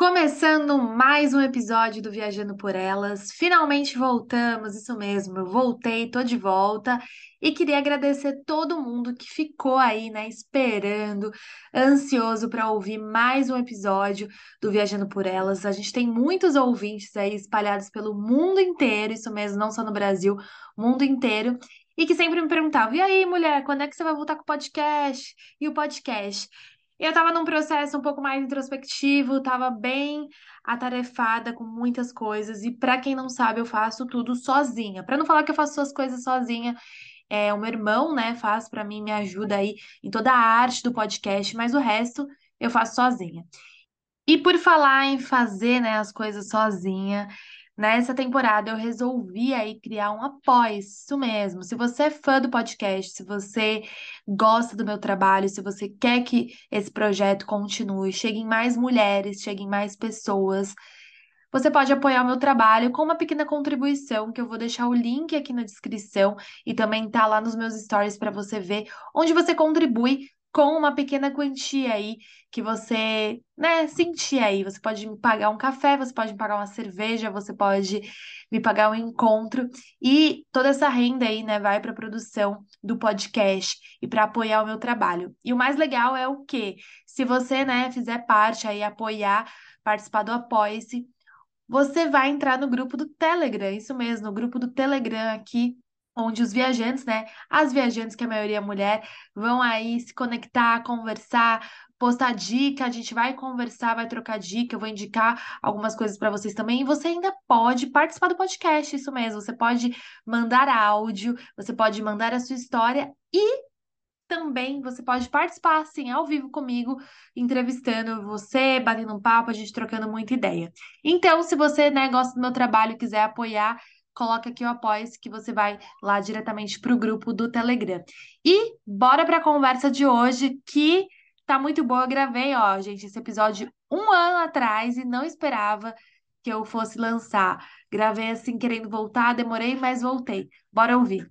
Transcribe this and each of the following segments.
Começando mais um episódio do Viajando por Elas. Finalmente voltamos, isso mesmo, eu voltei, tô de volta e queria agradecer todo mundo que ficou aí, né, esperando, ansioso para ouvir mais um episódio do Viajando por Elas. A gente tem muitos ouvintes aí espalhados pelo mundo inteiro, isso mesmo, não só no Brasil, mundo inteiro. E que sempre me perguntavam: e aí, mulher, quando é que você vai voltar com o podcast? E o podcast? Eu estava num processo um pouco mais introspectivo, estava bem atarefada com muitas coisas. E para quem não sabe, eu faço tudo sozinha. Para não falar que eu faço as coisas sozinha, é, o meu irmão, né, faz para mim, me ajuda aí em toda a arte do podcast, mas o resto eu faço sozinha. E por falar em fazer, né, as coisas sozinha, Nessa temporada eu resolvi aí criar um apoio, isso mesmo. Se você é fã do podcast, se você gosta do meu trabalho, se você quer que esse projeto continue, cheguem mais mulheres, cheguem mais pessoas, você pode apoiar o meu trabalho com uma pequena contribuição, que eu vou deixar o link aqui na descrição e também tá lá nos meus stories para você ver onde você contribui com uma pequena quantia aí que você, né, sentir aí. Você pode me pagar um café, você pode me pagar uma cerveja, você pode me pagar um encontro e toda essa renda aí, né, vai para a produção do podcast e para apoiar o meu trabalho. E o mais legal é o quê? Se você, né, fizer parte aí, apoiar, participar do Apoia-se, você vai entrar no grupo do Telegram, isso mesmo, no grupo do Telegram aqui onde os viajantes, né, as viajantes, que a maioria é mulher, vão aí se conectar, conversar, postar dica, a gente vai conversar, vai trocar dica, eu vou indicar algumas coisas para vocês também. E você ainda pode participar do podcast, isso mesmo. Você pode mandar áudio, você pode mandar a sua história e também você pode participar assim ao vivo comigo, entrevistando você, batendo um papo, a gente trocando muita ideia. Então, se você, né, gosta do meu trabalho e quiser apoiar, coloca aqui o apoio que você vai lá diretamente para o grupo do Telegram. E bora para a conversa de hoje que tá muito boa. Eu gravei, ó, gente, esse episódio um ano atrás e não esperava que eu fosse lançar. Gravei assim, querendo voltar, demorei, mas voltei. Bora ouvir.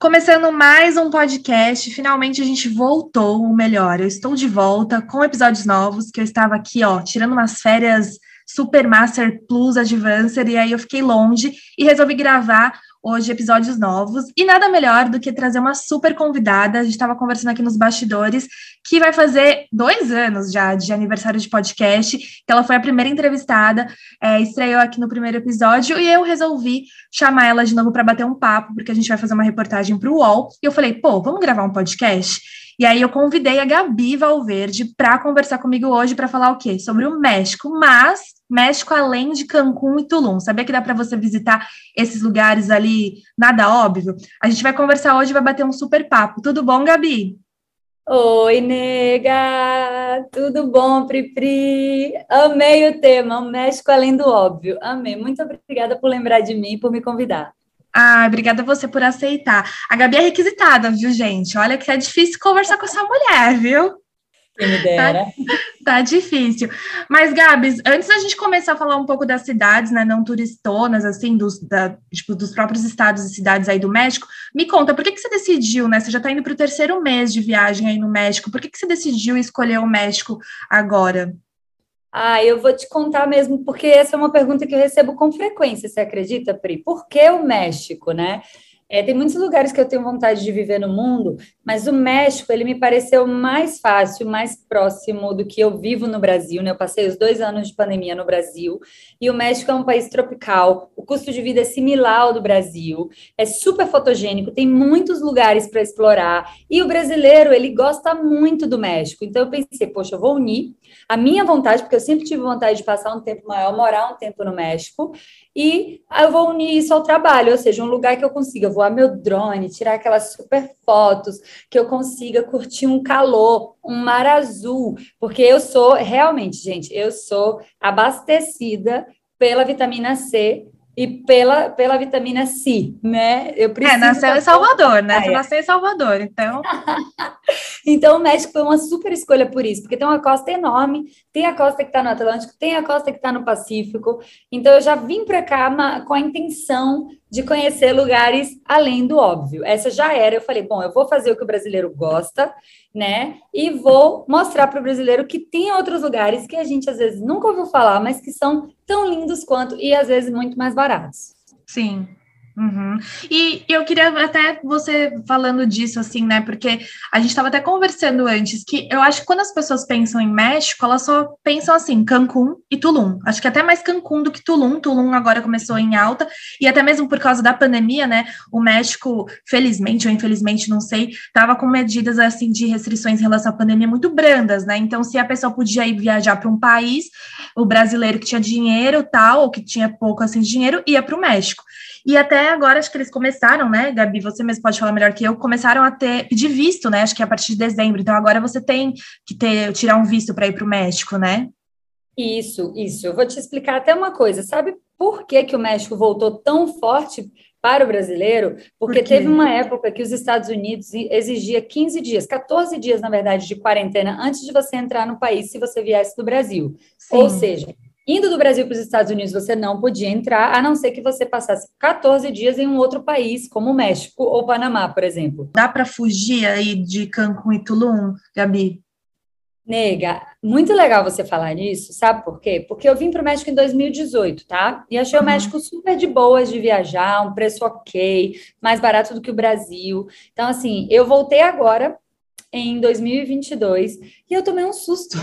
Começando mais um podcast, finalmente a gente voltou, ou melhor, eu estou de volta com episódios novos, que eu estava aqui, ó, tirando umas férias Super Master Plus Advancer, e aí eu fiquei longe e resolvi gravar hoje episódios novos. E nada melhor do que trazer uma super convidada. A gente estava conversando aqui nos bastidores, que vai fazer dois anos já de aniversário de podcast. Que ela foi a primeira entrevistada, é, estreou aqui no primeiro episódio, e eu resolvi chamar ela de novo para bater um papo, porque a gente vai fazer uma reportagem para o UOL. E eu falei, pô, vamos gravar um podcast? E aí eu convidei a Gabi Valverde para conversar comigo hoje para falar o quê? Sobre o México, mas México além de Cancún e Tulum. Sabia que dá para você visitar esses lugares ali, nada óbvio? A gente vai conversar hoje, vai bater um super papo. Tudo bom, Gabi? Oi, nega! Tudo bom, Pri? Amei o tema, o México além do óbvio. Amei. Muito obrigada por lembrar de mim e por me convidar. Ah, obrigada você por aceitar. A Gabi é requisitada, viu, gente? Olha que é difícil conversar com essa mulher, viu? Quem me dera. Tá, tá, difícil. Mas, Gabs, antes da gente começar a falar um pouco das cidades, né, não turistonas, assim, dos, da, tipo, dos próprios estados e cidades aí do México, me conta, por que, que você decidiu, né? Você já está indo para o terceiro mês de viagem aí no México, por que, que você decidiu escolher o México agora? Ah, eu vou te contar mesmo, porque essa é uma pergunta que eu recebo com frequência, você acredita, Pri? Por que o México, né? É, tem muitos lugares que eu tenho vontade de viver no mundo, mas o México ele me pareceu mais fácil, mais próximo do que eu vivo no Brasil. Né? Eu passei os dois anos de pandemia no Brasil e o México é um país tropical. O custo de vida é similar ao do Brasil, é super fotogênico, tem muitos lugares para explorar e o brasileiro ele gosta muito do México. Então eu pensei, poxa, eu vou unir a minha vontade, porque eu sempre tive vontade de passar um tempo maior, morar um tempo no México e eu vou unir isso ao trabalho, ou seja, um lugar que eu consiga voar meu drone, tirar aquelas super fotos, que eu consiga curtir um calor, um mar azul, porque eu sou realmente, gente, eu sou abastecida pela vitamina C e pela, pela vitamina C, né? Eu preciso. É, nasceu em Salvador, né? Você nasceu em Salvador, então. então o México foi uma super escolha por isso, porque tem uma costa enorme, tem a costa que está no Atlântico, tem a costa que está no Pacífico. Então eu já vim para cá com a intenção de conhecer lugares além do óbvio. Essa já era. Eu falei, bom, eu vou fazer o que o brasileiro gosta, né? E vou mostrar para o brasileiro que tem outros lugares que a gente às vezes nunca ouviu falar, mas que são tão lindos quanto e às vezes muito mais baratos. Sim, Uhum. E eu queria até você falando disso, assim, né? Porque a gente estava até conversando antes que eu acho que quando as pessoas pensam em México, elas só pensam assim, Cancún e Tulum. Acho que até mais Cancún do que Tulum. Tulum agora começou em alta, e até mesmo por causa da pandemia, né? O México, felizmente ou infelizmente, não sei, estava com medidas assim de restrições em relação à pandemia muito brandas, né? Então, se a pessoa podia ir viajar para um país, o brasileiro que tinha dinheiro, tal, ou que tinha pouco assim dinheiro, ia para o México. E até agora, acho que eles começaram, né, Gabi? Você mesmo pode falar melhor que eu, começaram a ter pedir visto, né? Acho que é a partir de dezembro. Então agora você tem que ter tirar um visto para ir para o México, né? Isso, isso. Eu vou te explicar até uma coisa. Sabe por que, que o México voltou tão forte para o brasileiro? Porque Por teve uma época que os Estados Unidos exigia 15 dias, 14 dias, na verdade, de quarentena antes de você entrar no país se você viesse do Brasil. Sim. Ou seja, Indo do Brasil para os Estados Unidos, você não podia entrar, a não ser que você passasse 14 dias em um outro país, como o México ou Panamá, por exemplo. Dá para fugir aí de Cancún e Tulum, Gabi? Nega, muito legal você falar nisso, sabe por quê? Porque eu vim para o México em 2018, tá? E achei o uhum. México super de boas de viajar, um preço ok, mais barato do que o Brasil. Então, assim, eu voltei agora, em 2022, e eu tomei um susto.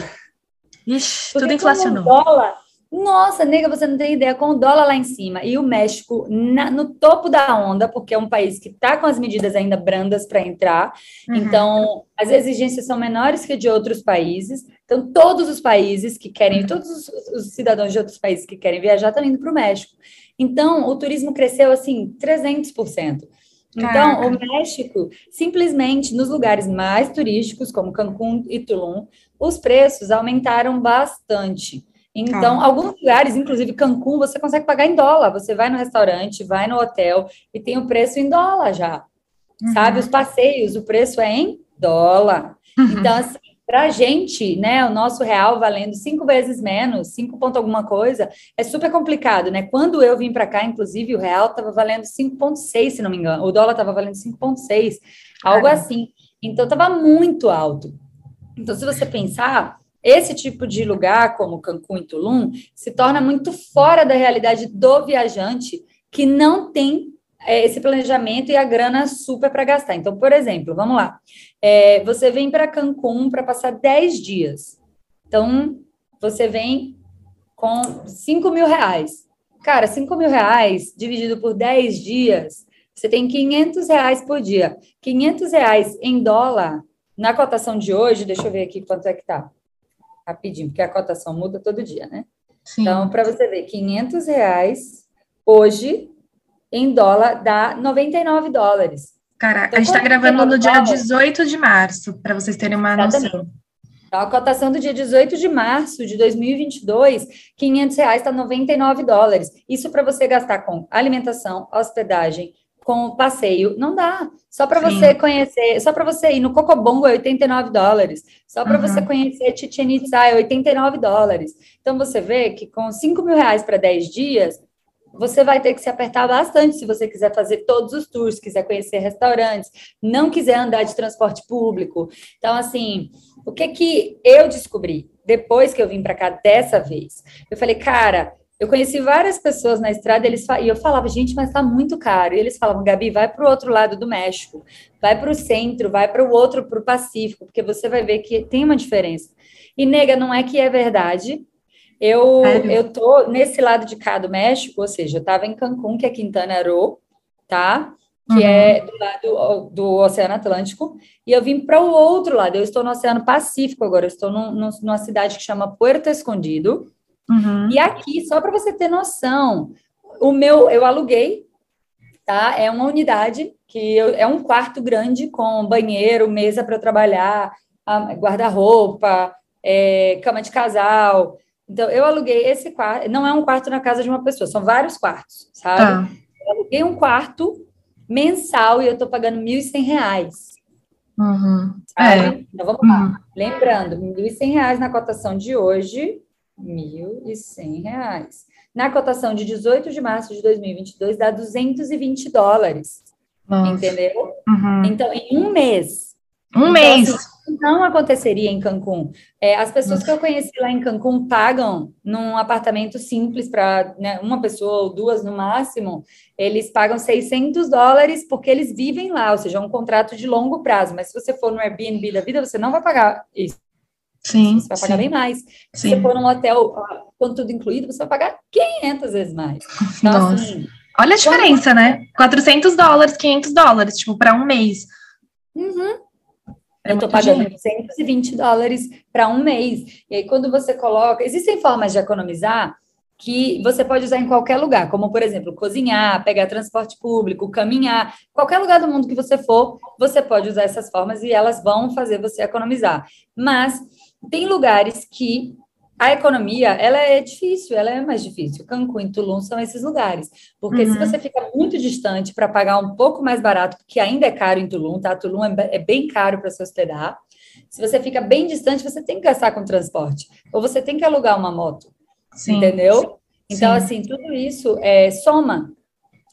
Ixi, tudo inflacionou. O dólar nossa, nega, você não tem ideia, com o dólar lá em cima e o México na, no topo da onda, porque é um país que está com as medidas ainda brandas para entrar, uhum. então as exigências são menores que de outros países. Então, todos os países que querem, todos os, os, cidadãos de outros países que querem viajar estão indo para o México. Então, o turismo cresceu assim 300%. Então, Caraca. o México, simplesmente nos lugares mais turísticos, como Cancún e Tulum, os preços aumentaram bastante. Então, ah. alguns lugares, inclusive Cancún, você consegue pagar em dólar. Você vai no restaurante, vai no hotel e tem o preço em dólar já. Uhum. Sabe? Os passeios, o preço é em dólar. Uhum. Então, assim, para a gente, né, o nosso real valendo cinco vezes menos, cinco ponto alguma coisa, é super complicado, né? Quando eu vim para cá, inclusive, o real estava valendo 5,6, se não me engano, o dólar estava valendo 5,6, algo assim. Então, estava muito alto. Então, se você pensar, esse tipo de lugar, como Cancún e Tulum, se torna muito fora da realidade do viajante que não tem é, esse planejamento e a grana super para gastar. Então, por exemplo, vamos lá. É, você vem para Cancún para passar 10 dias. Então, você vem com 5 mil reais. Cara, 5 mil reais dividido por 10 dias, você tem 500 reais por dia. 500 reais em dólar, na cotação de hoje, deixa eu ver aqui quanto é que tá rapidinho, porque a cotação muda todo dia, né? Sim. Então, para você ver, 500 reais hoje em dólar dá 99 dólares. Caraca, então, a gente está gravando no dia 18 de março, para vocês terem uma Exatamente. noção. Então, a cotação do dia 18 de março de 2022, 500 reais está 99 dólares. Isso para você gastar com alimentação, hospedagem, com passeio, não dá. Só para você conhecer, só para você ir no Cocobongo é 89 dólares, só para uhum. você conhecer Chichen Itza é 89 dólares. Então você vê que com 5 mil reais para 10 dias, você vai ter que se apertar bastante se você quiser fazer todos os tours, quiser conhecer restaurantes, não quiser andar de transporte público. Então, assim, o que que eu descobri depois que eu vim para cá dessa vez? Eu falei, cara, eu conheci várias pessoas na estrada eles, e eu falava, gente, mas está muito caro. E eles falavam, Gabi, vai para o outro lado do México, vai para o centro, vai para o outro, para o Pacífico, porque você vai ver que tem uma diferença. E, nega, não é que é verdade. Eu, eu tô nesse lado de cá do México, ou seja, eu estava em Cancún, que é Quintana Roo, tá? Que é uhum. é do lado do Oceano Atlântico, e eu vim para o outro lado. Eu estou no Oceano Pacífico agora, eu estou no, no, numa cidade que chama Puerto Escondido Uhum. E aqui, só para você ter noção, o meu, eu aluguei, tá? É uma unidade que eu, é um quarto grande com banheiro, mesa para trabalhar, guarda-roupa, é, cama de casal, Então, eu aluguei esse quarto, não é um quarto na casa de uma pessoa, são vários quartos, sabe? Tá. Eu aluguei um quarto mensal e eu tô pagando R$ 1.100. Uhum. É. Então, vamos lá. Uhum. Lembrando, R$ 1.100 na cotação de hoje, R$ 1.100. Na cotação de 18 de março de 2022, dá 220 dólares. Nossa. Entendeu? Uhum. Então, em um mês. Um então, mês. Assim, não aconteceria em Cancún. É, as pessoas Nossa. que eu conheci lá em Cancún pagam num apartamento simples para né, uma pessoa ou duas no máximo, eles pagam 600 dólares porque eles vivem lá, ou seja, é um contrato de longo prazo. Mas se você for no Airbnb da vida, você não vai pagar isso. Sim. Você vai pagar sim. bem mais. Se você for num hotel com tudo incluído, você vai pagar 500 vezes mais. Então, Nossa. Assim, Olha a diferença, quando... né? 400 dólares, 500 dólares, tipo, para um mês. Uhum. É eu estou pagando dinheiro. 120 dólares para um mês. E aí, quando você coloca. Existem formas de economizar que você pode usar em qualquer lugar, como, por exemplo, cozinhar, pegar transporte público, caminhar. Qualquer lugar do mundo que você for, você pode usar essas formas e elas vão fazer você economizar. Mas tem lugares que a economia, ela é difícil, ela é mais difícil. Cancún e Tulum são esses lugares. Porque uhum. se você fica muito distante para pagar um pouco mais barato, porque ainda é caro em Tulum, tá? Tulum é, é bem caro para se hospedar. Se você fica bem distante, você tem que gastar com transporte. Ou você tem que alugar uma moto. Sim. Entendeu? Então, Sim. assim, tudo isso é, soma.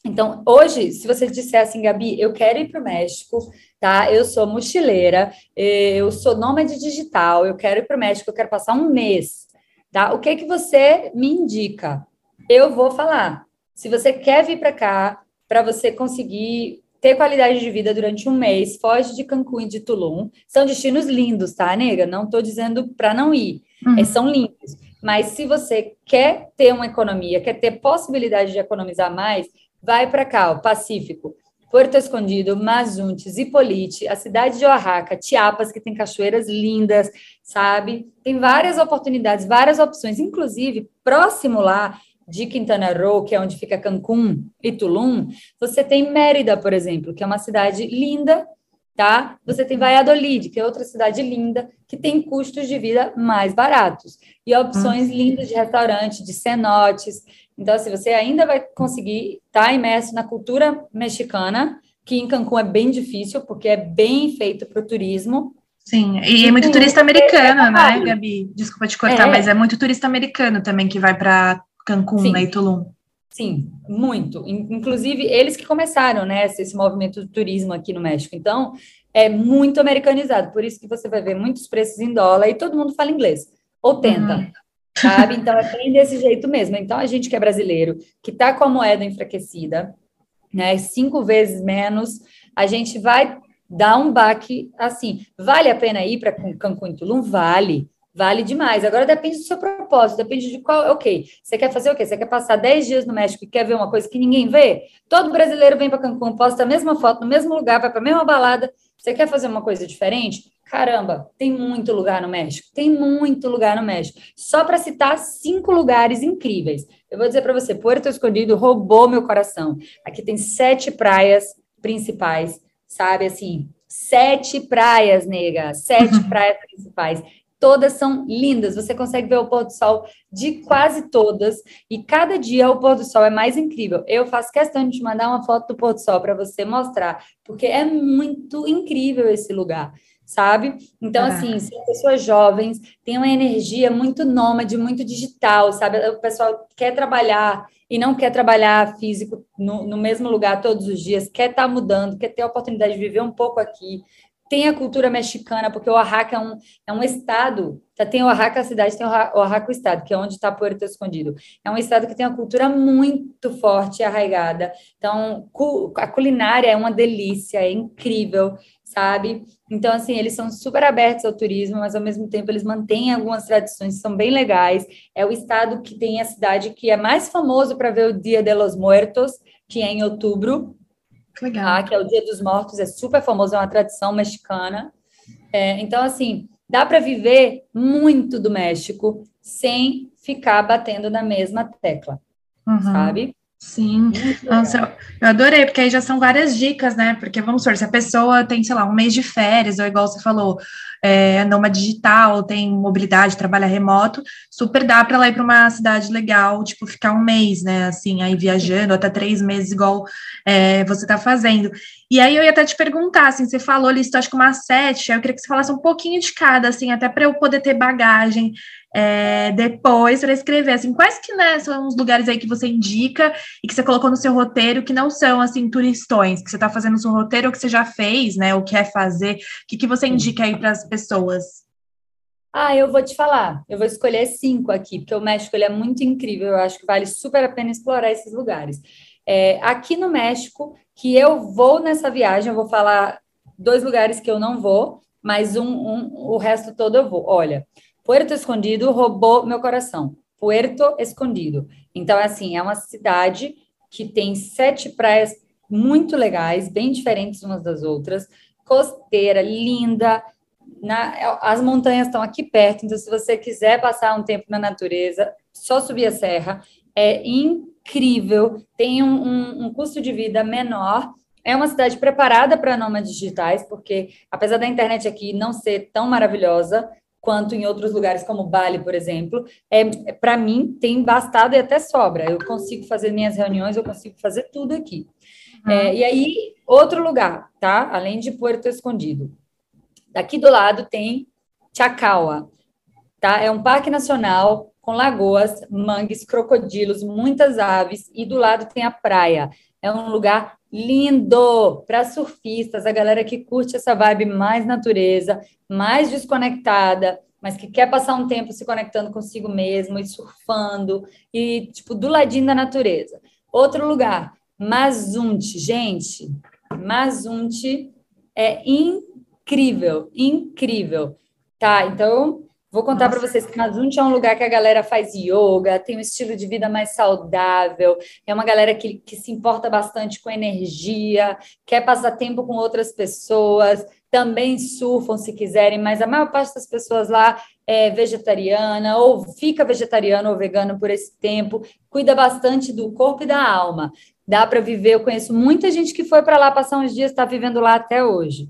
Então, hoje, se você disser assim, Gabi, eu quero ir para o México, tá? Eu sou mochileira, eu sou nômade digital, eu quero ir para o México, eu quero passar um mês, tá? O que que você me indica? Eu vou falar. Se você quer vir para cá, para você conseguir ter qualidade de vida durante um mês, foge de Cancún e de Tulum. São destinos lindos, tá, nega? Não estou dizendo para não ir. Uhum. É, são lindos. Mas se você quer ter uma economia, quer ter possibilidade de economizar mais, vai para cá, o Pacífico. Porto Escondido, Mazuntes, Ipolite, a cidade de Oaxaca, Chiapas, que tem cachoeiras lindas, sabe? Tem várias oportunidades, várias opções, inclusive próximo lá de Quintana Roo, que é onde fica Cancún e Tulum, você tem Mérida, por exemplo, que é uma cidade linda, tá? Você tem Valladolid, que é outra cidade linda, que tem custos de vida mais baratos e opções lindas de restaurante, de cenotes. Então, assim, você ainda vai conseguir estar tá imerso na cultura mexicana, que em Cancún é bem difícil, porque é bem feito para o turismo. Sim, e é muito turista americano, né, Gabi? Desculpa te cortar, é. mas é muito turista americano também que vai para Cancún, Sim. né, e Tulum. Sim, muito. Inclusive, eles que começaram, né, esse movimento do turismo aqui no México. Então, é muito americanizado. Por isso que você vai ver muitos preços em dólar e todo mundo fala inglês. Ou tenta. Uhum. Sabe? Então, é bem desse jeito mesmo. Então, a gente que é brasileiro, que está com a moeda enfraquecida, né, cinco vezes menos, a gente vai dar um baque assim. Vale a pena ir para Cancún e Tulum? Vale. Vale demais. Agora depende do seu propósito, depende de qual. Ok, você quer fazer o quê? Você quer passar 10 dias no México e quer ver uma coisa que ninguém vê? Todo brasileiro vem para Cancún, posta a mesma foto no mesmo lugar, vai para a mesma balada. Você quer fazer uma coisa diferente? Caramba, tem muito lugar no México. Tem muito lugar no México. Só para citar cinco lugares incríveis. Eu vou dizer para você: Porto Escondido roubou meu coração. Aqui tem sete praias principais, sabe? Assim, sete praias, nega. Sete praias principais todas são lindas. Você consegue ver o pôr do sol de quase todas e cada dia o pôr do sol é mais incrível. Eu faço questão de te mandar uma foto do pôr do sol para você mostrar, porque é muito incrível esse lugar. Sabe? Então, assim, são pessoas jovens, têm uma energia muito nômade, muito digital, sabe? O pessoal quer trabalhar e não quer trabalhar físico no, no mesmo lugar todos os dias, quer estar tá mudando, quer ter a oportunidade de viver um pouco aqui, tem a cultura mexicana, porque o Oaxaca é um, é um estado, tá, tem o Oaxaca a cidade, tem o Oaxaca o estado, que é onde está Puerto Escondido. É um estado que tem uma cultura muito forte e arraigada. Então, a culinária é uma delícia, é incrível, sabe? Então, assim, eles são super abertos ao turismo, mas ao mesmo tempo eles mantêm algumas tradições que são bem legais. É o estado que tem a cidade que é mais famoso para ver o Dia de los Muertos, que é em outubro, Legal. Tá? Que é o Dia dos Mortos, é super famoso, é uma tradição mexicana. É, então, assim, dá para viver muito do México sem ficar batendo na mesma tecla, uhum. sabe? Sim, nossa, eu adorei, porque aí já são várias dicas, né? Porque vamos supor, se a pessoa tem, sei lá, um mês de férias, ou igual você falou, é numa digital, tem mobilidade, trabalha remoto, super dá para ela ir para uma cidade legal, tipo, ficar um mês, né? Assim, aí viajando, até três meses, igual é, você está fazendo. E aí eu ia até te perguntar, assim, você falou, listou acho que uma sete, eu queria que você falasse um pouquinho de cada, assim, até para eu poder ter bagagem é, depois para escrever, assim, quais que né, são os lugares aí que você indica e que você colocou no seu roteiro que não são, assim, turistões, que você está fazendo no seu roteiro ou que você já fez, né, ou quer fazer, o que, que você indica aí para as pessoas? Ah, eu vou te falar, eu vou escolher cinco aqui, porque o México ele é muito incrível, eu acho que vale super a pena explorar esses lugares. É, aqui no México, que eu vou nessa viagem, eu vou falar dois lugares que eu não vou, mas um, um o resto todo eu vou. Olha, Puerto Escondido roubou meu coração. Puerto Escondido. Então, assim, é uma cidade que tem sete praias muito legais, bem diferentes umas das outras, costeira, linda. Na, as montanhas estão aqui perto, então, se você quiser passar um tempo na natureza, só subir a serra. É incrível, tem um, um, um custo de vida menor. É uma cidade preparada para nômades digitais, porque apesar da internet aqui não ser tão maravilhosa, quanto em outros lugares como Bali, por exemplo, é, para mim tem bastado e até sobra. Eu consigo fazer minhas reuniões, eu consigo fazer tudo aqui. Uhum. É, e aí, outro lugar, tá? Além de Puerto Escondido. Daqui do lado tem Chacaua, tá? É um parque nacional com lagoas, mangues, crocodilos, muitas aves e do lado tem a praia. É um lugar lindo para surfistas, a galera que curte essa vibe mais natureza, mais desconectada, mas que quer passar um tempo se conectando consigo mesmo e surfando e tipo do ladinho da natureza. Outro lugar, Mazunte, gente, Mazunte é incrível, incrível. Tá, então Vou contar para vocês que Mazunte é um lugar que a galera faz yoga, tem um estilo de vida mais saudável, é uma galera que, que se importa bastante com energia, quer passar tempo com outras pessoas, também surfam se quiserem, mas a maior parte das pessoas lá é vegetariana, ou fica vegetariano ou vegano por esse tempo, cuida bastante do corpo e da alma. Dá para viver, eu conheço muita gente que foi para lá passar uns dias, está vivendo lá até hoje.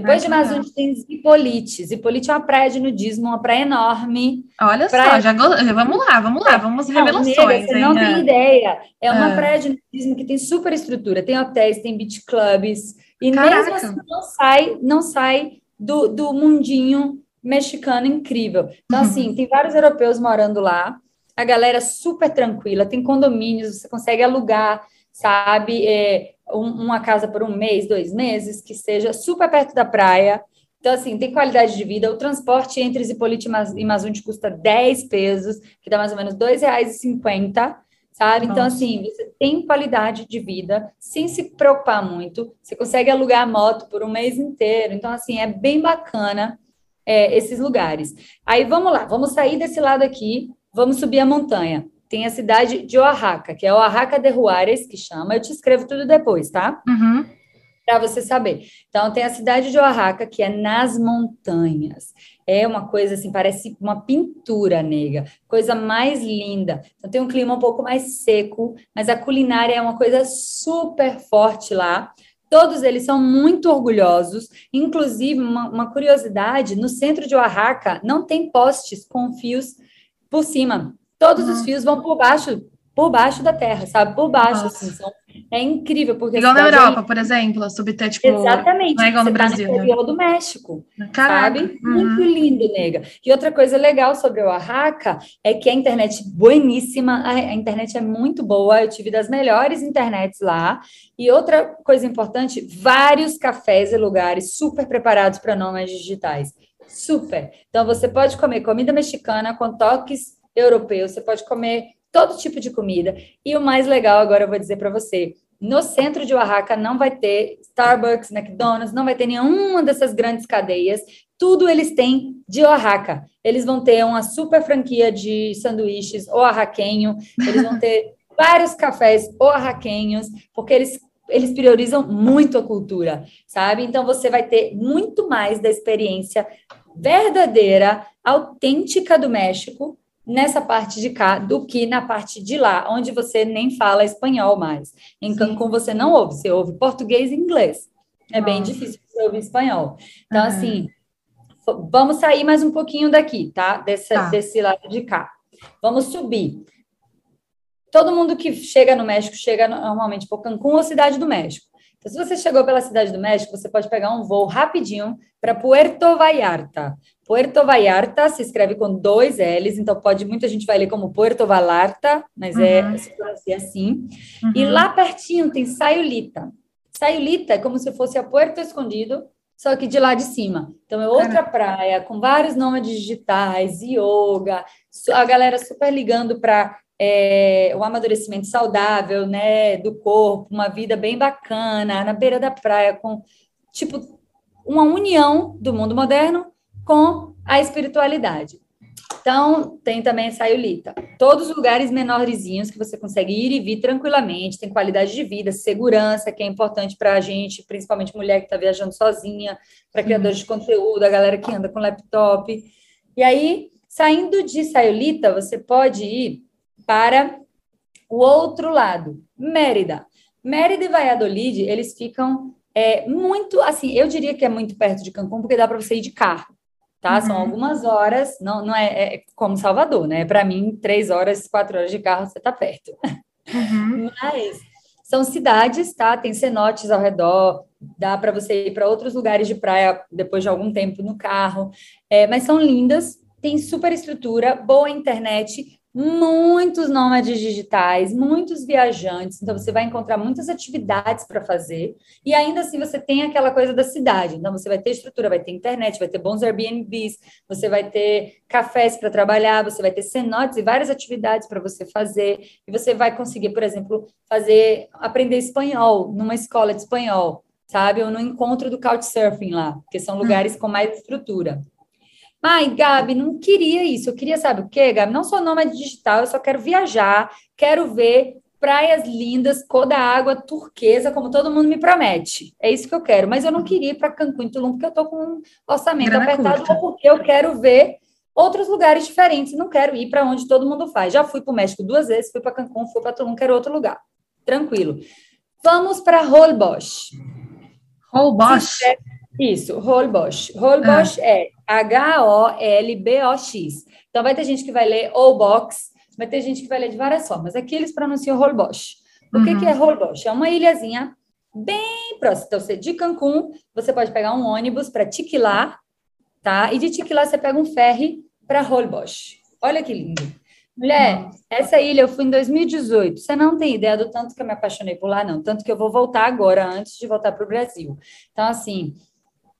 Depois de Mazunte tem Zipolite. Zipolite é uma praia de nudismo, uma praia enorme. Olha praia... só, já go... vamos lá, vamos lá, vamos revelações. Não, nega, você não tem ideia. É uma é. praia de nudismo que tem super estrutura, tem hotéis, tem beach clubs, e Caraca. mesmo assim não sai, não sai do, do mundinho mexicano incrível. Então, uhum. assim, tem vários europeus morando lá, a galera super tranquila, tem condomínios, você consegue alugar, sabe? É, um, uma casa por um mês, dois meses, que seja super perto da praia. Então, assim, tem qualidade de vida. O transporte entre Zipolite e Mazunte custa 10 pesos, que dá mais ou menos R$ 2,50, sabe? Então, assim, você tem qualidade de vida sem se preocupar muito. Você consegue alugar a moto por um mês inteiro. Então, assim, é bem bacana é, esses lugares. Aí, vamos lá, vamos sair desse lado aqui, vamos subir a montanha tem a cidade de Oaxaca, que é Oaxaca de Juárez, que chama. Eu te escrevo tudo depois, tá? Uhum. Para você saber. Então, tem a cidade de Oaxaca, que é nas montanhas. É uma coisa assim, parece uma pintura, nega. Coisa mais linda. Então, tem um clima um pouco mais seco, mas a culinária é uma coisa super forte lá. Todos eles são muito orgulhosos. Inclusive, uma, uma curiosidade: no centro de Oaxaca não tem postes com fios por cima. Todos os fios vão por baixo, por baixo da terra, sabe? Por baixo, assim, são, é incrível. Porque igual na Europa, aí... por exemplo, subter, tipo, Exatamente, não é igual no tá Brasil, no interior né? do México, Caraca. sabe? Uhum. Muito lindo, nega. E outra coisa legal sobre o Oaxaca é que a internet bueníssima, a, a internet é muito boa, eu tive das melhores internets lá. E outra coisa importante, vários cafés e lugares super preparados para nômades digitais. Super. Então, você pode comer comida mexicana com toques europeu, você pode comer todo tipo de comida. E o mais legal, agora eu vou dizer para você, no centro de Oaxaca não vai ter Starbucks, McDonald's, não vai ter nenhuma dessas grandes cadeias. Tudo eles têm de Oaxaca. Eles vão ter uma super franquia de sanduíches oaxaquenho, eles vão ter vários cafés oaxaquenhos, porque eles eles priorizam muito a cultura, sabe? Então você vai ter muito mais da experiência verdadeira, autêntica do México nessa parte de cá do que na parte de lá, onde você nem fala espanhol mais. Em Sim. Cancún você não ouve, você ouve português e inglês. É Nossa. bem difícil você ouvir espanhol. Então, uhum. assim, vamos sair mais um pouquinho daqui, tá? Desse, tá? Desse lado de cá. Vamos subir. Todo mundo que chega no México chega normalmente por Cancún ou Cidade do México. Então, se você chegou pela Cidade do México, você pode pegar um voo rapidinho para Puerto Vallarta. Puerto Vallarta se escreve com dois L's, então pode muita gente vai ler como Puerto Vallarta, mas é, uhum. é se pronuncia assim. Uhum. E lá pertinho tem Sayulita. Sayulita é como se fosse a Puerto Escondido, só que de lá de cima. Então é outra praia com vários nomes digitais, yoga, a galera super ligando para é, o amadurecimento saudável, né, do corpo, uma vida bem bacana na beira da praia com tipo uma união do mundo moderno com a espiritualidade. Então, tem também a Sayulita. Todos os lugares menorzinhos que você consegue ir e vir tranquilamente, tem qualidade de vida, segurança, que é importante para a gente, principalmente mulher que está viajando sozinha, para criadores de conteúdo, a galera que anda com laptop. E aí, saindo de Sayulita, você pode ir para o outro lado, Mérida. Mérida e Valladolid, eles ficam é, muito, assim, eu diria que é muito perto de Cancún, porque dá para você ir de carro tá? Uhum. São algumas horas, não, não é, é como Salvador, né? Para mim, três horas, quatro horas de carro, você está perto. Uhum. Mas são cidades, tá? Tem cenotes ao redor, dá para você ir para outros lugares de praia depois de algum tempo no carro, é, mas são lindas, tem super estrutura, boa internet, muitos nômades digitais, muitos viajantes, então você vai encontrar muitas atividades para fazer, e ainda assim você tem aquela coisa da cidade, então você vai ter estrutura, vai ter internet, vai ter bons Airbnbs, você vai ter cafés para trabalhar, você vai ter cenotes e várias atividades para você fazer, e você vai conseguir, por exemplo, fazer, aprender espanhol numa escola de espanhol, sabe, ou no encontro do Couchsurfing lá, que são lugares com mais estrutura. Ai, Gabi, não queria isso. Eu queria, sabe o quê, Gabi? Não sou nômade digital, eu só quero viajar, quero ver praias lindas, cor da água turquesa, como todo mundo me promete. É isso que eu quero. Mas eu não queria ir para Cancún e Tulum porque eu estou com um orçamento Grana apertado curta. ou porque eu quero ver outros lugares diferentes. Não quero ir para onde todo mundo faz. Já fui para o México duas vezes, fui para Cancún, fui para Tulum, quero outro lugar. Tranquilo. Vamos para Holbox. Holbox? Isso, Holbox. Holbox ah. é H-O-L-B-O-X. Então, vai ter gente que vai ler Holbox, vai ter gente que vai ler de várias formas. Aqui eles pronunciam Holbox. O uhum. que, que é Holbox? É uma ilhazinha bem próxima. Então, você de Cancún, você pode pegar um ônibus para Tiquilá, tá? E de Tiquilá você pega um ferry para Holbox. Olha que lindo. Mulher, Nossa. essa ilha eu fui em 2018. Você não tem ideia do tanto que eu me apaixonei por lá, não. Tanto que eu vou voltar agora, antes de voltar para o Brasil. Então, assim,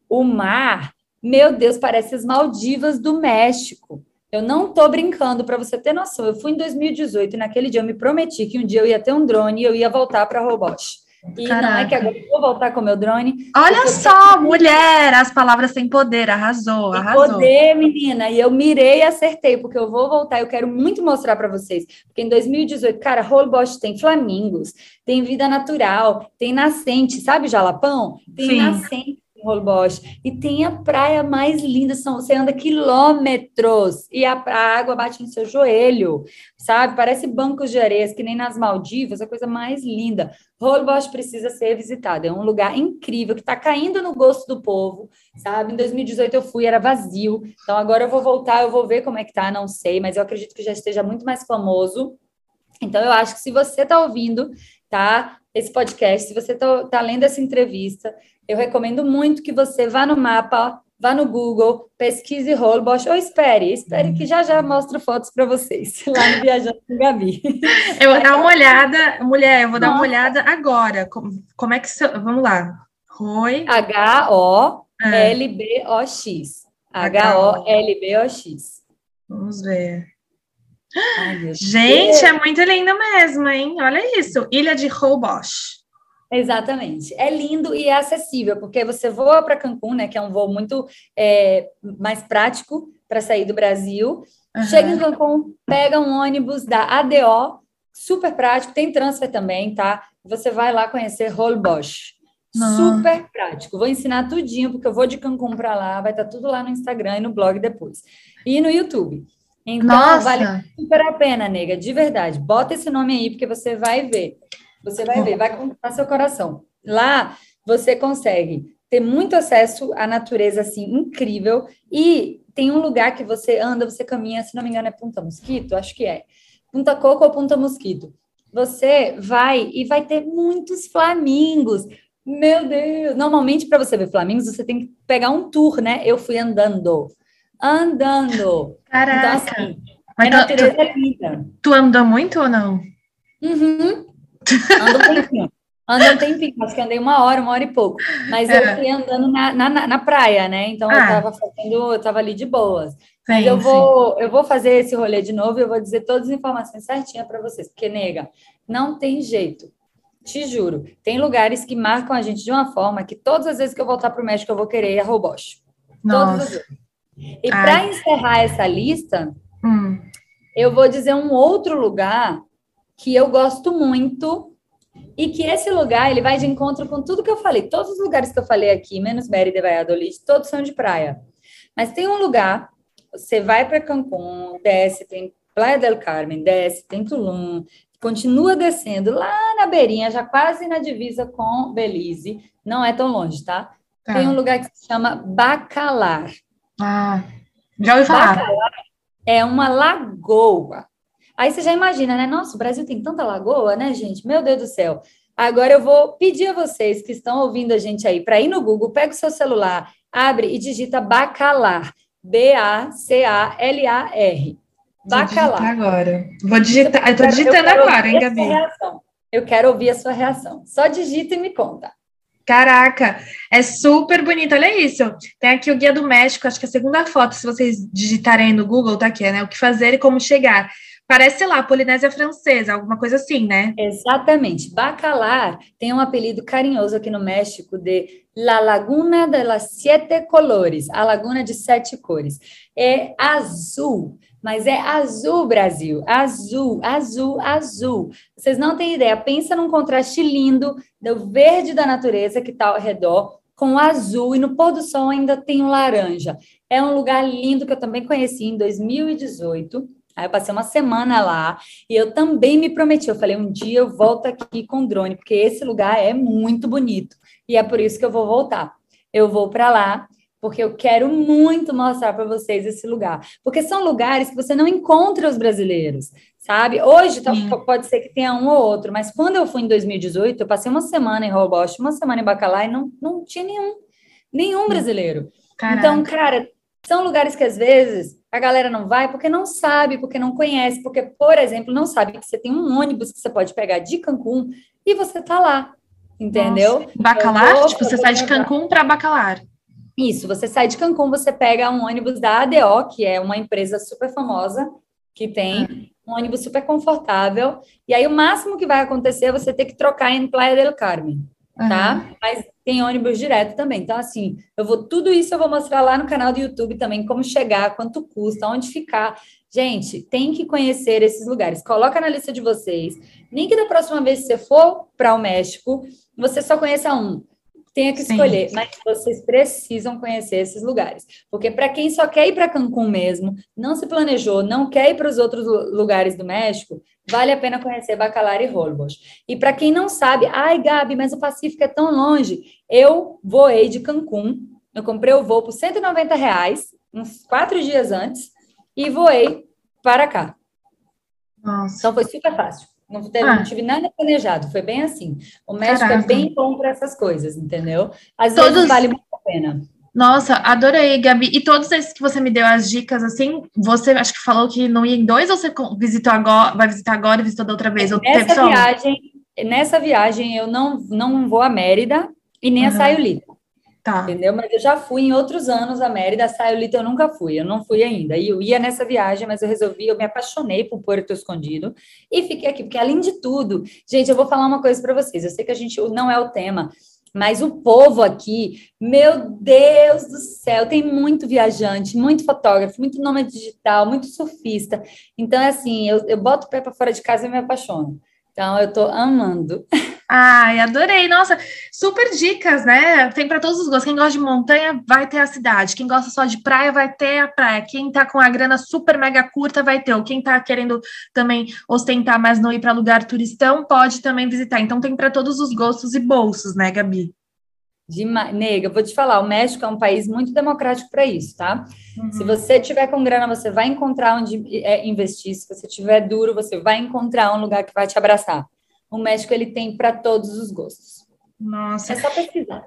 o mar, meu Deus, parece as Maldivas do México. Eu não tô brincando, para você ter noção. Eu fui em 2018 e naquele dia eu me prometi que um dia eu ia ter um drone e eu ia voltar para Robote. E Caraca. não é que agora eu vou voltar com meu drone. Olha só, mulher, as palavras têm poder, arrasou, tem arrasou. poder, menina, e eu mirei e acertei, porque eu vou voltar, eu quero muito mostrar para vocês. Porque em 2018, cara, Holbox tem flamingos, tem vida natural, tem nascente, sabe Jalapão? Tem Sim. nascente Holbox. E tem a praia mais linda, são, você anda quilômetros e a, a, água bate no seu joelho, sabe? Parece bancos de areia, que nem nas Maldivas, a coisa mais linda. Holbox precisa ser visitado, é um lugar incrível que está caindo no gosto do povo, sabe? Em 2018 eu fui, era vazio, então agora eu vou voltar, eu vou ver como é que tá, não sei, mas eu acredito que já esteja muito mais famoso. Então eu acho que se você está ouvindo, tá? Esse podcast, se você está tá lendo essa entrevista, eu recomendo muito que você vá no mapa, vá no Google, pesquise Holbox, ou espere, espere que já já mostro fotos para vocês, lá no Viajando com Gabi. Eu vou dar uma olhada, mulher, eu vou dar uma olhada agora, como, como é que, vamos lá, Roi... H-O-L-B-O-X, H-O-L-B-O-X. Vamos ver. Ai, Gente, é muito lindo mesmo, hein? Olha isso, Ilha de Holbox. Exatamente. É lindo e é acessível, porque você voa para Cancún, né, que é um voo muito é, mais prático para sair do Brasil. Uhum. Chega em Cancún, pega um ônibus da ADO, super prático, tem transfer também, tá? Você vai lá conhecer Holbox. Super prático. Vou ensinar tudinho, porque eu vou de Cancún para lá, vai estar tá tudo lá no Instagram e no blog depois. E no YouTube. Então, Nossa. vale super a pena, nega, de verdade. Bota esse nome aí, porque você vai ver. Você vai ver, vai conquistar seu coração. Lá, você consegue ter muito acesso à natureza, assim, incrível. E tem um lugar que você anda, você caminha, se não me engano, é Punta Mosquito? Acho que é. Punta Coco ou Punta Mosquito. Você vai e vai ter muitos flamingos. Meu Deus! Normalmente, para você ver flamingos, você tem que pegar um tour, né? Eu fui andando. Andando. Caraca. Então, assim, Mas a tu- natureza tu, é linda. tu andou muito ou não? Uhum. Anda um tempinho. Anda um tempinho, acho que andei uma hora, uma hora e pouco. Mas eu É. fui andando na, na, na- praia, né? Então eu Ah. tava fazendo, eu tava ali de boas. Mas Sim, eu sim. vou, eu vou fazer esse rolê de novo e eu vou dizer todas as informações certinhas para vocês, porque, nega, não tem jeito. Te juro, tem lugares que marcam a gente de uma forma que todas as vezes que eu voltar para o México eu vou querer ir a Roboche. Todas as Nossa. vezes. E Ai. para encerrar essa lista, Hum. eu vou dizer um outro lugar que eu gosto muito e que esse lugar ele vai de encontro com tudo que eu falei. Todos os lugares que eu falei aqui, menos Mérida e Valladolid, todos são de praia. Mas tem um lugar, você vai para Cancún, desce, tem Playa del Carmen, desce, tem Tulum, continua descendo lá na beirinha, já quase na divisa com Belize. Não é tão longe, tá? Tá. Tem um lugar que se chama Bacalar. Ah, já ouvi falar. é uma lagoa. Aí você já imagina, né? Nossa, o Brasil tem tanta lagoa, né, gente? Meu Deus do céu. Agora eu vou pedir a vocês que estão ouvindo a gente aí para ir no Google, pega o seu celular, abre e digita Bacalar. B-A-C-A-L-A-R. Vou Bacalar. agora. Vou digitar. Eu tô quero- digitando agora, hein, Gabi? Eu quero ouvir a sua reação. Só digita e me conta. Caraca, é super bonito. Olha isso. Tem aqui o Guia do México, acho que a segunda foto, se vocês digitarem no Google, tá aqui, né? O que fazer e como chegar. Parece, lá, Polinésia Francesa, alguma coisa assim, né? Exatamente. Bacalar tem um apelido carinhoso aqui no México de La Laguna de las Siete Colores, a Laguna de Sete Cores. É azul, mas é azul, Brasil. Azul, azul, azul. Vocês não têm ideia. Pensa num contraste lindo do verde da natureza que está ao redor com o azul e no pôr do sol ainda tem o laranja. É um lugar lindo que eu também conheci em 2018. Aí eu passei uma semana lá e eu também me prometi. Eu falei, um dia eu volto aqui com drone, porque esse lugar é muito bonito. E é por isso que eu vou voltar. Eu vou para lá, porque eu quero muito mostrar para vocês esse lugar. Porque são lugares que você não encontra os brasileiros, sabe? Hoje tá- Sim. pode ser que tenha um ou outro, mas quando eu fui em 2018, eu passei uma semana em Roboche, uma semana em Bacalá e não, não tinha nenhum, nenhum brasileiro. Caraca. Então, cara, são lugares que às vezes a galera não vai porque não sabe, porque não conhece, porque, por exemplo, não sabe que você tem um ônibus que você pode pegar de Cancún e você tá lá, entendeu? Nossa. Bacalar? Vou- tipo, você sai de. Cancún para Bacalar. Isso, você sai de Cancún, você pega um ônibus da ADO, que é uma empresa super famosa, que tem um ônibus super confortável, e aí o máximo que vai acontecer é você ter que trocar em Playa del Carmen. tá? Mas tem ônibus direto também. Então, assim, eu vou tudo isso eu vou mostrar lá no canal do YouTube também, como chegar, quanto custa, onde ficar. Gente, tem que conhecer esses lugares. Coloca na lista de vocês. Nem que da próxima vez que você for para o México, você só conheça um. Tenha que Sim. escolher, mas vocês precisam conhecer esses lugares. Porque para quem só quer ir para Cancún mesmo, não se planejou, não quer ir para os outros lu- lugares do México, vale a pena conhecer Bacalar e Holbox. E para quem não sabe, ai, Gabi, mas o Pacífico é tão longe. Eu voei de Cancún, eu comprei o voo por 190 reais, uns quatro dias antes, e voei para cá. Nossa. Então foi super fácil. Não, teve- Ah. não tive nada planejado, foi bem assim. O México Caraca. é bem bom para essas coisas, entendeu? Às Todos- vezes vale muito a pena. Nossa, adorei, Gabi. E todos esses que você me deu as dicas, assim, você acho que falou que não ia em dois ou você visitou agora, vai visitar agora e visitou da outra vez? Ou Nessa só viagem, nessa viagem eu não, não vou a Mérida e nem a Uhum. Sayulita. Tá. Entendeu? Mas eu já fui em outros anos a Mérida, Sayulita eu nunca fui, eu não fui ainda. E eu ia nessa viagem, mas eu resolvi, eu me apaixonei por Porto Escondido e fiquei aqui, porque além de tudo, gente, eu vou falar uma coisa para vocês. Eu sei que a gente não é o tema, mas o povo aqui, meu Deus do céu, tem muito viajante, muito fotógrafo, muito nome digital, muito surfista. Então, é assim, eu, eu boto o pé para fora de casa e me apaixono. Então, eu tô amando. Ai, adorei. Nossa, super dicas, né? Tem para todos os gostos. Quem gosta de montanha vai ter a cidade. Quem gosta só de praia vai ter a praia. Quem tá com a grana super mega curta vai ter. Ou quem tá querendo também ostentar, mas não ir para lugar turistão, pode também visitar. Então tem para todos os gostos e bolsos, né, Gabi? De Nega, vou te falar, o México é um país muito democrático para isso, tá? Uhum. Se você tiver com grana, você vai encontrar onde é, investir. Se você tiver duro, você vai encontrar um lugar que vai te abraçar. O México ele tem para todos os gostos. Nossa. É só pesquisar.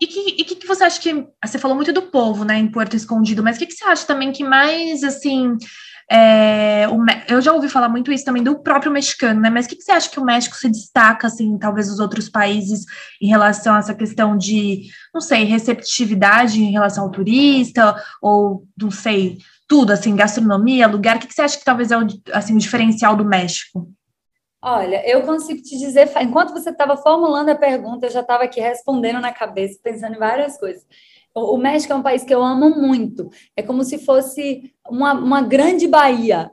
E o que, que, que, você acha que. Você falou muito do povo, né, em Porto Escondido, mas o que, que você acha também que mais, assim. É, o, eu já ouvi falar muito isso também do próprio mexicano, né? Mas o que, que, você acha que o México se destaca, assim, talvez os outros países, em relação a essa questão de, não sei, receptividade em relação ao turista, ou não sei, tudo, assim, gastronomia, lugar? O que, que você acha que talvez é o, assim, o diferencial do México? Olha, eu consigo te dizer, enquanto você estava formulando a pergunta, eu já estava aqui respondendo na cabeça, pensando em várias coisas. O México é um país que eu amo muito. É como se fosse uma, uma grande Bahia.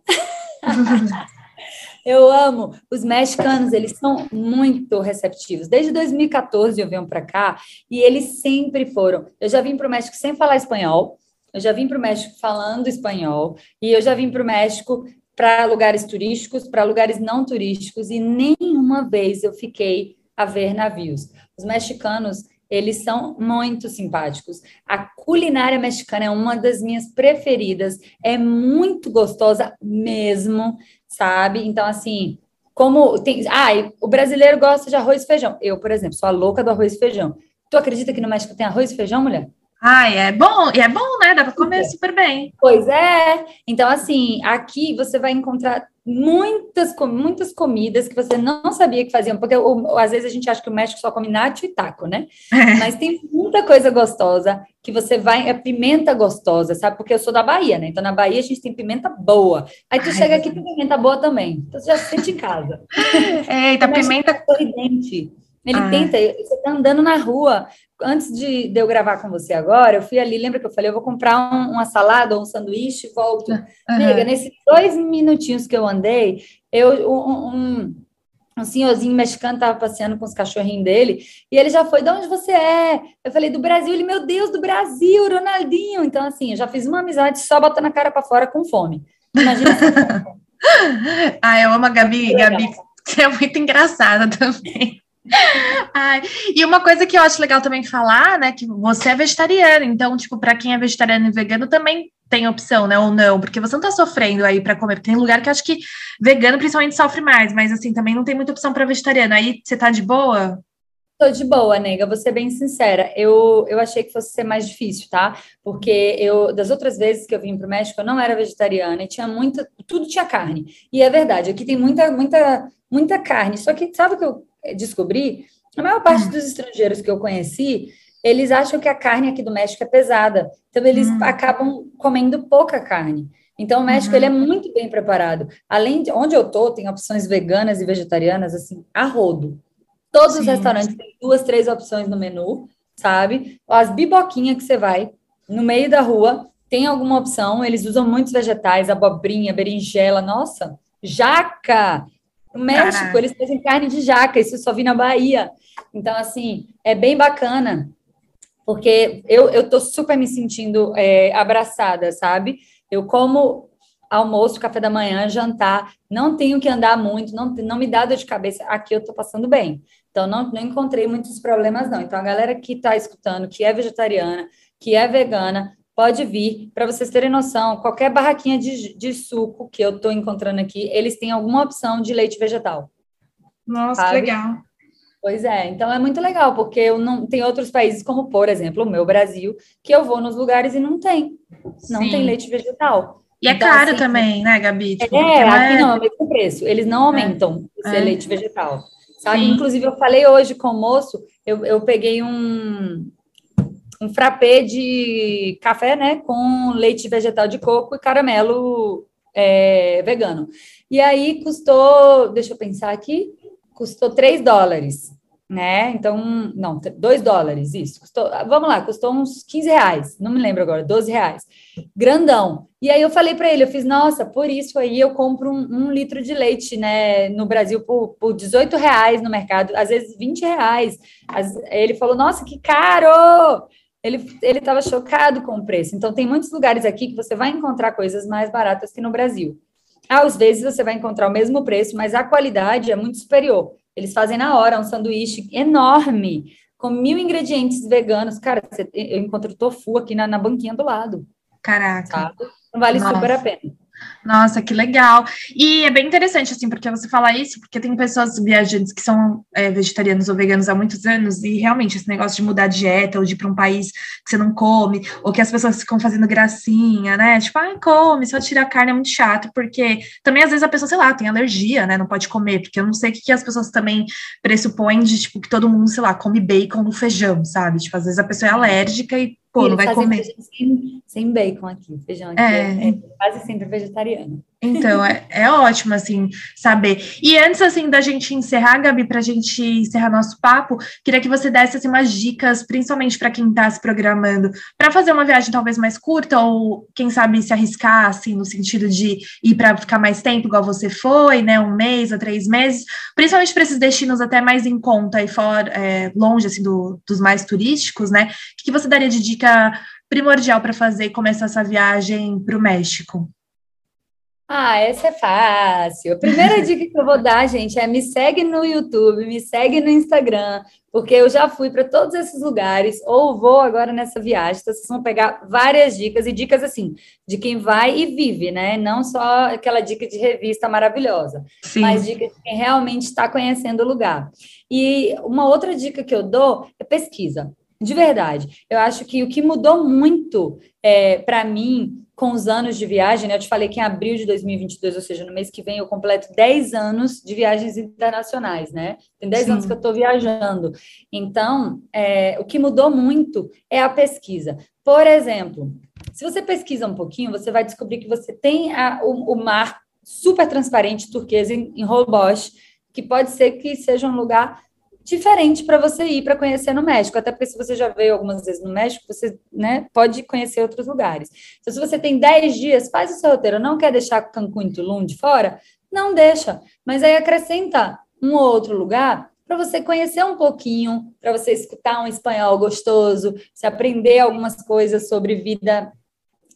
eu amo. Os mexicanos, eles são muito receptivos. Desde 2014 eu venho para cá e eles sempre foram. Eu já vim para o México sem falar espanhol. Eu já vim para o México falando espanhol e eu já vim para o México para lugares turísticos, para lugares não turísticos, e nenhuma vez eu fiquei a ver navios. Os mexicanos, eles são muito simpáticos. A culinária mexicana é uma das minhas preferidas, é muito gostosa mesmo, sabe? Então, assim, como tem. Ah, o brasileiro gosta de arroz e feijão. Eu, por exemplo, sou a louca do arroz e feijão. Tu acredita que no México tem arroz e feijão, mulher? Ai, é bom, e é bom, né? Dá para comer super bem. Pois é. Então, assim, aqui você vai encontrar muitas, muitas comidas que você não sabia que faziam, porque ou, às vezes a gente acha que o México só come nacho e taco, né? É. Mas tem muita coisa gostosa que você vai, é pimenta gostosa, sabe? Porque eu sou da Bahia, né? Então na Bahia a gente tem pimenta boa. Aí tu Ai, chega aqui tem pimenta boa também. Então você já se sente em casa. Eita, pimenta. É sorridente. Ele ah. tenta, você tá andando na rua. Antes de, de, eu gravar com você agora, eu fui ali, lembra que eu falei, eu vou comprar um, uma salada ou um sanduíche e volto. Uhum. Nega, nesses dois minutinhos que eu andei, eu um, um, um senhorzinho mexicano tava passeando com os cachorrinhos dele, e ele já foi, de onde você é? Eu falei, do Brasil. Ele, meu Deus, do Brasil, Ronaldinho. Então, assim, eu já fiz uma amizade só botando a cara para fora com fome. Imagina. ah, eu amo a Gabi, Gabi, que é muito engraçada também. Ai, e uma coisa que eu acho legal também falar, né, que você é vegetariano, então, tipo, para quem é vegetariano e vegano também tem opção, né, ou não, porque você não tá sofrendo aí para comer, tem lugar que acho que vegano principalmente sofre mais, mas assim, também não tem muita opção para vegetariano. Aí você tá de boa? Tô de boa, nega, vou ser bem sincera. Eu, eu achei que fosse ser mais difícil, tá? Porque eu, das outras vezes que eu vim para o México, eu não era vegetariana e tinha muita, tudo tinha carne. E é verdade, aqui tem muita, muita, muita carne. Só que sabe o que eu descobri, a maior parte hum. dos estrangeiros que eu conheci, eles acham que a carne aqui do México é pesada. Então, eles hum. acabam comendo pouca carne. Então, o México uhum. ele é muito bem preparado. Além de onde eu tô, tem opções veganas e vegetarianas, assim, a rodo. Todos Sim. os restaurantes têm duas, três opções no menu, sabe? As biboquinhas que você vai no meio da rua, tem alguma opção. Eles usam muitos vegetais, abobrinha, berinjela, nossa, jaca. No México, Caraca. eles fazem carne de jaca, isso eu só vi na Bahia. Então, assim, é bem bacana, porque eu, eu tô super me sentindo é, abraçada, sabe? Eu como almoço, café da manhã, jantar, não tenho que andar muito, não, não me dá dor de cabeça, aqui eu tô passando bem. Então, não, não encontrei muitos problemas, não. Então, a galera que está escutando, que é vegetariana, que é vegana, pode vir. Para vocês terem noção, qualquer barraquinha de, de suco que eu estou encontrando aqui, eles têm alguma opção de leite vegetal. Nossa, sabe? que legal. Pois é, então é muito legal, porque eu não tem outros países, como por exemplo o meu Brasil, que eu vou nos lugares e não tem. Não Sim. tem leite vegetal. E é então, caro assim, também, né, Gabi? Tipo, é, aqui é... não, é o mesmo preço. Eles não aumentam é. esse é. leite vegetal. Sabe? Sim. Inclusive, eu falei hoje com o moço, eu, eu peguei um, um frappé de café, né, com leite vegetal de coco e caramelo é, vegano. E aí custou, deixa eu pensar aqui, custou 3 dólares. né? Então, não, 2 dólares, isso. Custou, vamos lá, custou uns 15 reais, não me lembro agora, 12 reais. Grandão. E aí eu falei para ele, eu fiz, nossa, por isso aí eu compro um, um litro de leite, né, no Brasil por, por 18 reais no mercado, às vezes 20 reais. As, ele falou, nossa, que caro! Ele estava chocado com o preço. Então, tem muitos lugares aqui que você vai encontrar coisas mais baratas que no Brasil. Às vezes você vai encontrar o mesmo preço, mas a qualidade é muito superior. Eles fazem na hora um sanduíche enorme, com mil ingredientes veganos. Cara, eu encontro tofu aqui na, na banquinha do lado. Caraca. Sabe? Vale Nossa. super a pena. Nossa, que legal. E é bem interessante, assim, porque você fala isso, porque tem pessoas viajantes que são é, vegetarianos ou veganos há muitos anos, e realmente esse negócio de mudar de dieta, ou de ir para um país que você não come, ou que as pessoas ficam fazendo gracinha, né? Tipo, ah, come, só tira a carne é muito chato, porque também às vezes a pessoa, sei lá, tem alergia, né? Não pode comer, porque eu não sei o que, que as pessoas também pressupõem de, tipo, que todo mundo, sei lá, come bacon no feijão, sabe? Tipo, às vezes a pessoa é alérgica e Pô, não vai comer. Sem, sem bacon aqui, feijão aqui é, é, é quase sempre vegetariano. Então, é, é ótimo, assim, saber. E antes, assim, da gente encerrar, Gabi, para a gente encerrar nosso papo, queria que você desse, assim, umas dicas, principalmente para quem está se programando, para fazer uma viagem talvez mais curta, ou, quem sabe, se arriscar, assim, no sentido de ir para ficar mais tempo, igual você foi, né, um mês a três meses, principalmente para esses destinos até mais em conta e fora, é, longe, assim, do, dos mais turísticos, né? O que você daria de dica primordial para fazer começar essa viagem para o México? Ah, essa é fácil. A primeira dica que eu vou dar, gente, é me segue no YouTube, me segue no Instagram, porque eu já fui para todos esses lugares, ou vou agora nessa viagem. Então, vocês vão pegar várias dicas, e dicas assim, de quem vai e vive, né? Não só aquela dica de revista maravilhosa, Sim. mas dica de quem realmente está conhecendo o lugar. E uma outra dica que eu dou é pesquisa. De verdade, eu acho que o que mudou muito é, para mim com os anos de viagem, né? Eu te falei que em abril de 2022, ou seja, no mês que vem, eu completo 10 anos de viagens internacionais, né? Tem 10 Sim. anos que eu estou viajando. Então, é, o que mudou muito é a pesquisa. Por exemplo, se você pesquisa um pouquinho, você vai descobrir que você tem a, o, o, mar super transparente turquesa em, em Holbox, que pode ser que seja um lugar diferente para você ir para conhecer no México, até porque se você já veio algumas vezes no México, você né, pode conhecer outros lugares. Então, se você tem 10 dias, faz o seu roteiro, não quer deixar Cancún e Tulum de fora? Não deixa, mas aí acrescenta um ou outro lugar para você conhecer um pouquinho, para você escutar um espanhol gostoso, se aprender algumas coisas sobre vida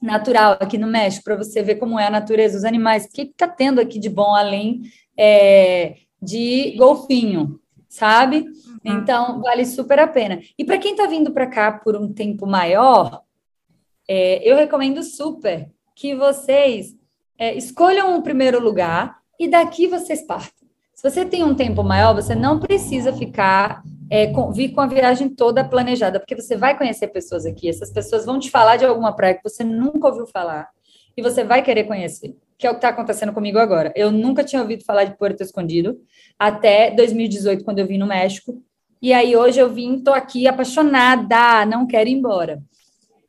natural aqui no México, para você ver como é a natureza, os animais, o que está tendo aqui de bom além é, de golfinho, sabe? Uhum. Então, vale super a pena. E para quem está vindo para cá por um tempo maior, é, eu recomendo super que vocês é, escolham o primeiro lugar e daqui vocês partam. Se você tem um tempo maior, você não precisa ficar é, com, vir com a viagem toda planejada, porque você vai conhecer pessoas aqui. Essas pessoas vão te falar de alguma praia que você nunca ouviu falar e você vai querer conhecer que é o que está acontecendo comigo agora. Eu nunca tinha ouvido falar de Porto Escondido até 2018, quando eu vim no México. E aí hoje eu vim, estou aqui apaixonada, não quero ir embora.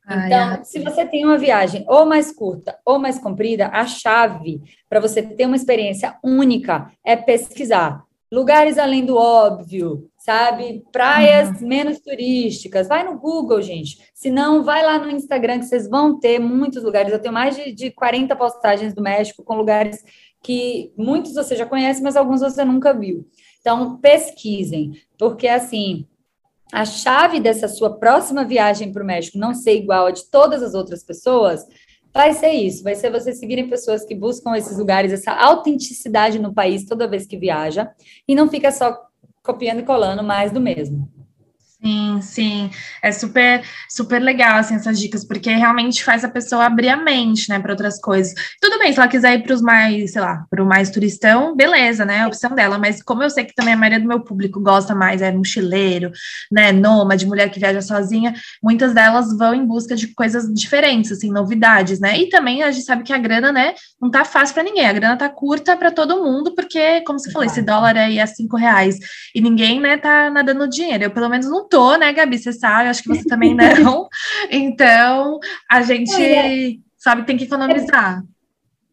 Então, se você tem uma viagem ou mais curta ou mais comprida, a chave para você ter uma experiência única é pesquisar lugares além do óbvio, sabe? Praias uhum. menos turísticas. Vai no Google, gente. Se não, vai lá no Instagram, que vocês vão ter muitos lugares. Eu tenho mais de, de 40 postagens do México com lugares que muitos você já conhece, mas alguns você nunca viu. Então, pesquisem, porque assim. A chave dessa sua próxima viagem para o México não ser igual a de todas as outras pessoas vai ser isso, vai ser você seguirem pessoas que buscam esses lugares, essa autenticidade no país toda vez que viaja, e não fica só copiando e colando mais do mesmo. Sim, sim, é super, super legal, assim, essas dicas, porque realmente faz a pessoa abrir a mente, né, para outras coisas. Tudo bem, se ela quiser ir para os mais, sei lá, para o mais turistão, beleza, né, a opção dela, mas como eu sei que também a maioria do meu público gosta mais, é mochileiro, né, nômade, mulher que viaja sozinha, muitas delas vão em busca de coisas diferentes, assim, novidades, né, e também a gente sabe que a grana, né, não tá fácil para ninguém, a grana tá curta para todo mundo, porque, como você falou, esse dólar aí é cinco reais, e ninguém, né, tá nadando dinheiro, eu pelo menos não tô, né, Gabi? Você sabe, acho que você também não. então, a gente sabe que tem que economizar.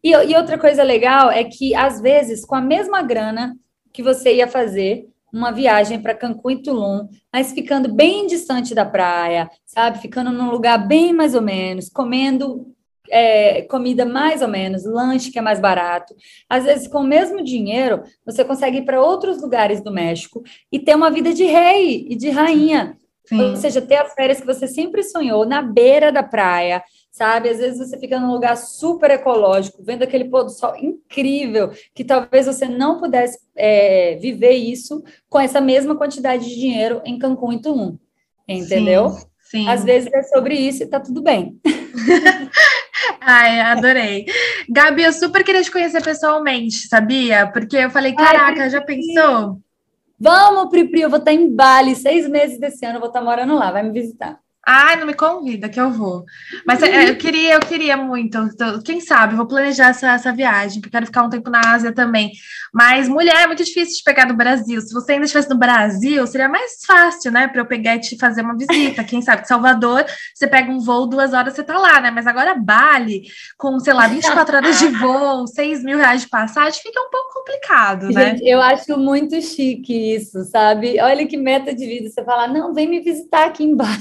E, e outra coisa legal é que, às vezes, com a mesma grana que você ia fazer uma viagem para Cancún e Tulum, mas ficando bem distante da praia, sabe? Ficando num lugar bem mais ou menos, comendo é, comida mais ou menos, lanche que é mais barato. Às vezes, com o mesmo dinheiro, você consegue ir para outros lugares do México e ter uma vida de rei e de rainha. Sim. Ou seja, ter as férias que você sempre sonhou na beira da praia, sabe? Às vezes você fica num lugar super ecológico, vendo aquele pôr do sol incrível, que talvez você não pudesse é, viver isso com essa mesma quantidade de dinheiro em Cancún e Tulum. Entendeu? Sim, sim. Às vezes é sobre isso e tá tudo bem. Ai, adorei. Gabi, eu super queria te conhecer pessoalmente, sabia? Porque eu falei, caraca, Ai, já pensou? Vamos, Pri, eu vou estar em Bali seis meses desse ano, eu vou estar morando lá, vai me visitar. Ai, não me convida que eu vou. Mas é, eu queria, eu queria muito. Quem sabe, vou planejar essa, essa viagem, porque quero ficar um tempo na Ásia também. Mas mulher é muito difícil de pegar no Brasil. Se você ainda estivesse no Brasil, seria mais fácil, né? Para eu pegar e te fazer uma visita. Quem sabe, Salvador, você pega um voo, duas horas, você tá lá, né? Mas agora Bali, com, sei lá, 24 horas de voo, 6 mil reais de passagem, fica um pouco complicado, né? Gente, eu acho muito chique isso, sabe? Olha que meta de vida. Você falar, não, vem me visitar aqui em Bali.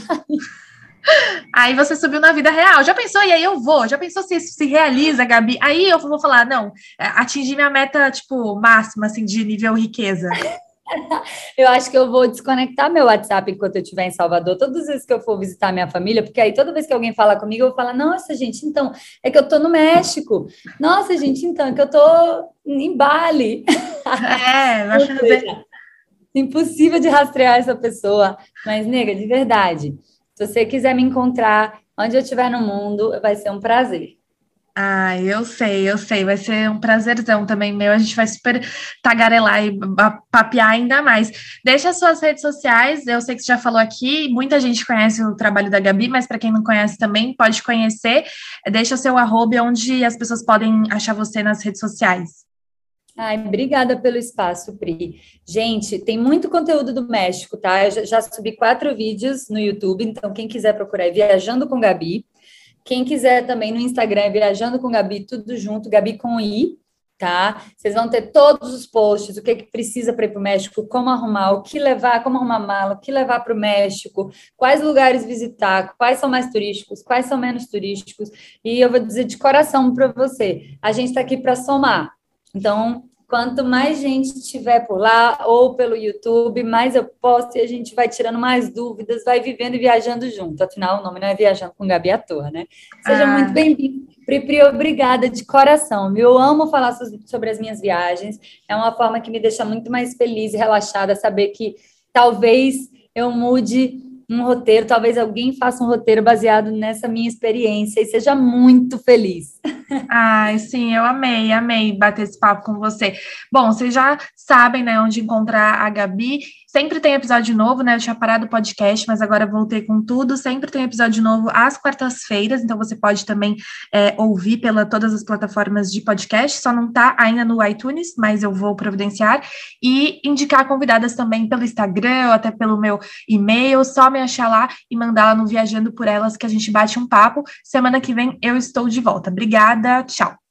Aí você subiu na vida real. Já pensou? E aí eu vou. Já pensou se isso se realiza, Gabi? Aí eu vou falar, não, é, atingir minha meta, tipo, máxima, assim, de nível riqueza. eu acho que eu vou desconectar meu WhatsApp enquanto eu estiver em Salvador, todas as vezes que eu for visitar minha família, porque aí toda vez que alguém fala comigo, eu vou falar, nossa, gente, então, é que eu tô no México. Nossa, gente, então, é que eu tô em Bali. É, vai fazer. Impossível de rastrear essa pessoa. Mas, nega, de verdade, se você quiser me encontrar onde eu estiver no mundo, vai ser um prazer. Ah, eu sei, eu sei, vai ser um prazerzão também meu. A gente vai super tagarelar e papear ainda mais. Deixa as suas redes sociais, eu sei que você já falou aqui, muita gente conhece o trabalho da Gabi, mas para quem não conhece também, pode conhecer. Deixa o seu arroba onde as pessoas podem achar você nas redes sociais. Ai, obrigada pelo espaço, Pri. Gente, tem muito conteúdo do México, tá? Eu já, já subi quatro vídeos no YouTube, então quem quiser procurar é Viajando com Gabi. Quem quiser também no Instagram é Viajando com Gabi, tudo junto, Gabi com I, tá? Vocês vão ter todos os posts, o que, que precisa para ir para o México, como arrumar, o que levar, como arrumar mala, o que levar para o México, quais lugares visitar, quais são mais turísticos, quais são menos turísticos. E eu vou dizer de coração para você, a gente está aqui para somar. Então, quanto mais gente tiver por lá ou pelo YouTube, mais eu posto e a gente vai tirando mais dúvidas, vai vivendo e viajando junto. Afinal, o nome não é Viajando com Gabi à toa, né? Seja ah. muito bem-vindo. Pri, obrigada de coração. Eu amo falar sobre as minhas viagens. É uma forma que me deixa muito mais feliz e relaxada saber que talvez eu mude um roteiro, talvez alguém faça um roteiro baseado nessa minha experiência e seja muito feliz. Ai, sim, eu amei, amei bater esse papo com você. Bom, vocês já sabem, né, onde encontrar a Gabi. Sempre tem episódio novo, né? Eu tinha parado o podcast, mas agora voltei com tudo. Sempre tem episódio novo às quartas-feiras, então você pode também é, ouvir pela todas as plataformas de podcast. Só não tá ainda no iTunes, mas eu vou providenciar e indicar convidadas também pelo Instagram ou até pelo meu e-mail. Só me achar lá e mandar lá no Viajando por Elas que a gente bate um papo. Semana que vem eu estou de volta. Obrigada, tchau.